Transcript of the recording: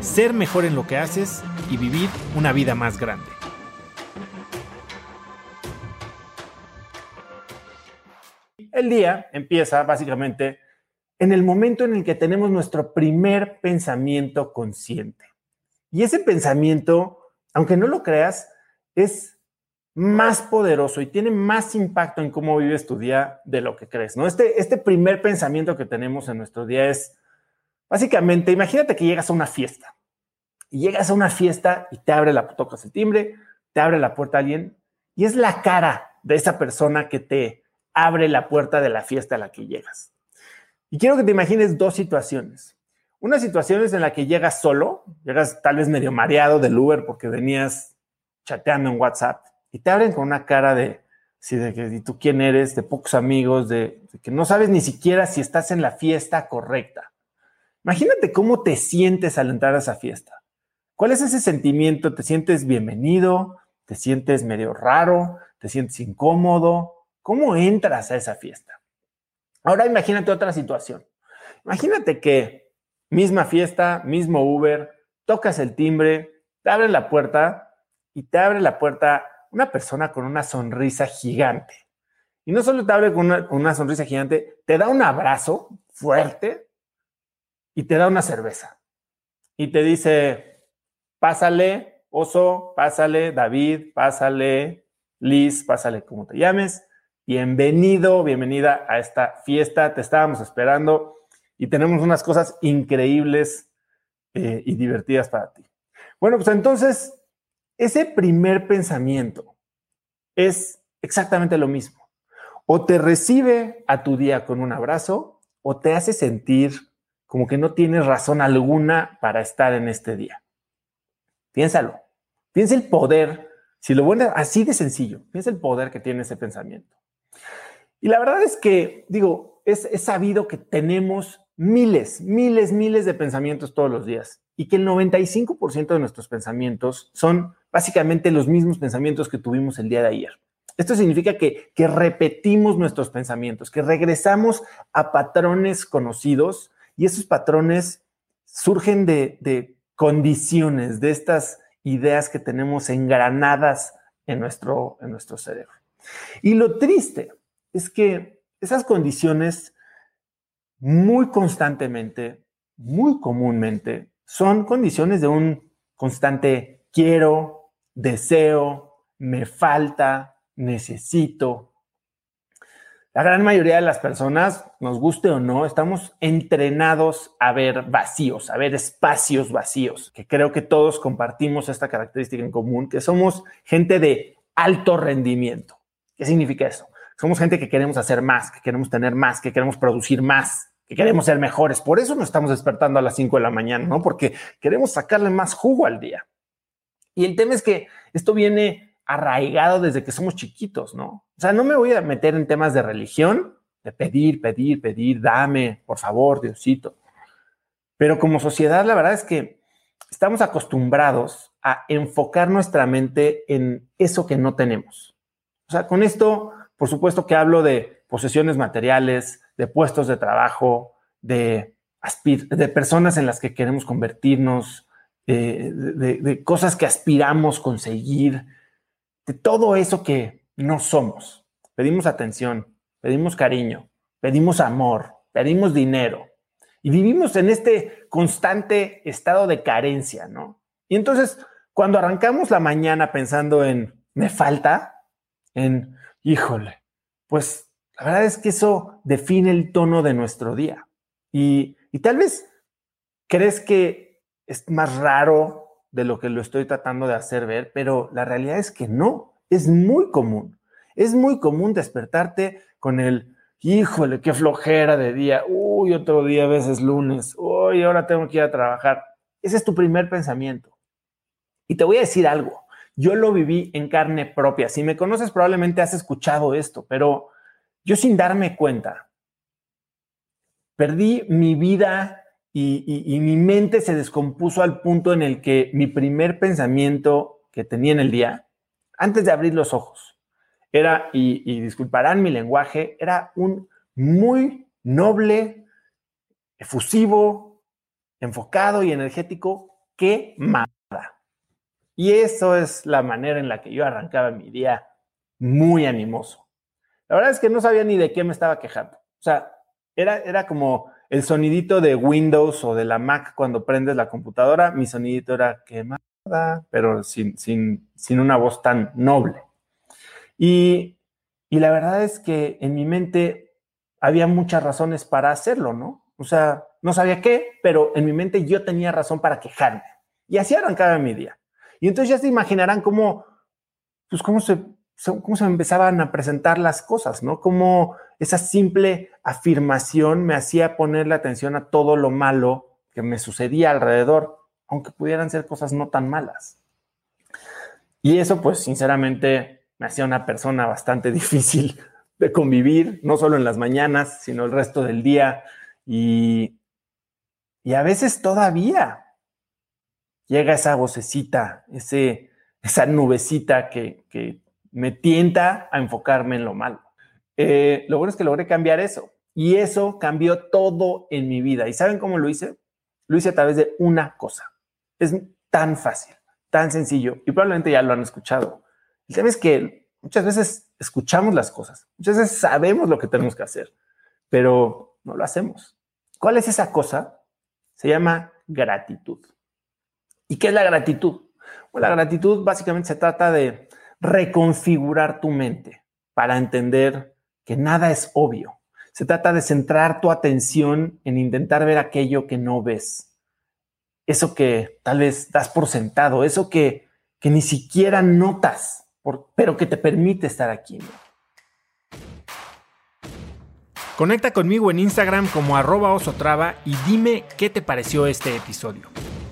ser mejor en lo que haces y vivir una vida más grande. El día empieza básicamente en el momento en el que tenemos nuestro primer pensamiento consciente. Y ese pensamiento, aunque no lo creas, es más poderoso y tiene más impacto en cómo vives tu día de lo que crees, ¿no? Este, este primer pensamiento que tenemos en nuestro día es, básicamente, imagínate que llegas a una fiesta y llegas a una fiesta y te abre la, tocas el timbre, te abre la puerta alguien y es la cara de esa persona que te abre la puerta de la fiesta a la que llegas. Y quiero que te imagines dos situaciones. Una situación es en la que llegas solo, llegas tal vez medio mareado del Uber porque venías chateando en WhatsApp y te abren con una cara de, sí, de que tú quién eres, de pocos amigos, de que no sabes ni siquiera si estás en la fiesta correcta. Imagínate cómo te sientes al entrar a esa fiesta. ¿Cuál es ese sentimiento? ¿Te sientes bienvenido? ¿Te sientes medio raro? ¿Te sientes incómodo? ¿Cómo entras a esa fiesta? Ahora imagínate otra situación. Imagínate que misma fiesta, mismo Uber, tocas el timbre, te abren la puerta y te abre la puerta una persona con una sonrisa gigante. Y no solo te abre con una, sonrisa gigante, te da un abrazo fuerte y te da una cerveza. Y te dice, pásale, oso, pásale, David, pásale, Liz, pásale como te llames. Bienvenido, bienvenida a esta fiesta. Te estábamos esperando y tenemos unas cosas increíbles eh, y divertidas para ti. Bueno, pues entonces ese primer pensamiento es exactamente lo mismo. O te recibe a tu día con un abrazo o te hace sentir como que no tienes razón alguna para estar en este día. Piénsalo. Piensa el poder, si lo bueno así de sencillo, piensa el poder que tiene ese pensamiento. Y la verdad es que, digo, es, es sabido que tenemos miles, miles, miles de pensamientos todos los días y que el 95% de nuestros pensamientos son básicamente los mismos pensamientos que tuvimos el día de ayer. Esto significa que, repetimos nuestros pensamientos, que regresamos a patrones conocidos y esos patrones surgen de, condiciones, de estas ideas que tenemos engranadas en nuestro, en nuestro cerebro. Y lo triste es que esas condiciones muy constantemente, muy comúnmente, son condiciones de un constante quiero, deseo, me falta, necesito. La gran mayoría de las personas, nos guste o no, estamos entrenados a ver vacíos, a ver espacios vacíos, que creo que todos compartimos esta característica en común, que somos gente de alto rendimiento. ¿Qué significa eso? Somos gente que queremos hacer más, que queremos tener más, que queremos producir más, que queremos ser mejores. Por eso nos estamos despertando a las 5 de la mañana, ¿no? Porque queremos sacarle más jugo al día. Y el tema es que esto viene arraigado desde que somos chiquitos, ¿no? O sea, no me voy a meter en temas de religión, de pedir, pedir, pedir, dame, por favor, Diosito. Pero como sociedad, la verdad es que estamos acostumbrados a enfocar nuestra mente en eso que no tenemos. O sea, con esto, por supuesto que hablo de posesiones materiales, de puestos de trabajo, de, de personas en las que queremos convertirnos, eh, de, cosas que aspiramos conseguir, de todo eso que no somos. Pedimos atención, pedimos cariño, pedimos amor, pedimos dinero y vivimos en este constante estado de carencia, ¿no? Y entonces, cuando arrancamos la mañana pensando en me falta, en híjole, pues la verdad es que eso define el tono de nuestro día. Y, y tal vez crees que es más raro de lo que lo estoy tratando de hacer ver, pero la realidad es que no, es muy común. Es muy común despertarte con el, híjole, qué flojera de día, uy, otro día a veces lunes, uy, ahora tengo que ir a trabajar. Ese es tu primer pensamiento. Y te voy a decir algo, yo lo viví en carne propia. Si me conoces probablemente has escuchado esto, pero yo sin darme cuenta, perdí mi vida y, mi mente se descompuso al punto en el que mi primer pensamiento que tenía en el día, antes de abrir los ojos, era, y, y disculparán mi lenguaje, era un muy noble, efusivo, enfocado y energético, que mada. Y eso es la manera en la que yo arrancaba mi día muy animoso. La verdad es que no sabía ni de qué me estaba quejando. O sea, era, era como el sonidito de Windows o de la Mac cuando prendes la computadora. Mi sonidito era quemada, pero sin, sin, sin una voz tan noble. Y, y la verdad es que en mi mente había muchas razones para hacerlo, ¿no? O sea, no sabía qué, pero en mi mente yo tenía razón para quejarme. Y así arrancaba mi día. Y entonces ya se imaginarán cómo, pues cómo se, cómo se empezaban a presentar las cosas, ¿no? Cómo esa simple afirmación me hacía ponerle atención a todo lo malo que me sucedía alrededor, aunque pudieran ser cosas no tan malas. Y eso, pues, sinceramente, me hacía una persona bastante difícil de convivir, no solo en las mañanas, sino el resto del día. Y, y a veces todavía llega esa vocecita, ese, esa nubecita que me tienta a enfocarme en lo malo. Eh, lo bueno es que logré cambiar eso y eso cambió todo en mi vida. ¿Y saben cómo lo hice? Lo hice a través de una cosa. Es tan fácil, tan sencillo y probablemente ya lo han escuchado. El tema es que muchas veces escuchamos las cosas, muchas veces sabemos lo que tenemos que hacer, pero no lo hacemos. ¿Cuál es esa cosa? Se llama gratitud. ¿Y qué es la gratitud? Bueno, la gratitud básicamente se trata de reconfigurar tu mente para entender que nada es obvio. Se trata de centrar tu atención en intentar ver aquello que no ves. Eso que tal vez das por sentado, eso que, que ni siquiera notas, pero que te permite estar aquí. Conecta conmigo en Instagram como arroba osotrava y dime qué te pareció este episodio.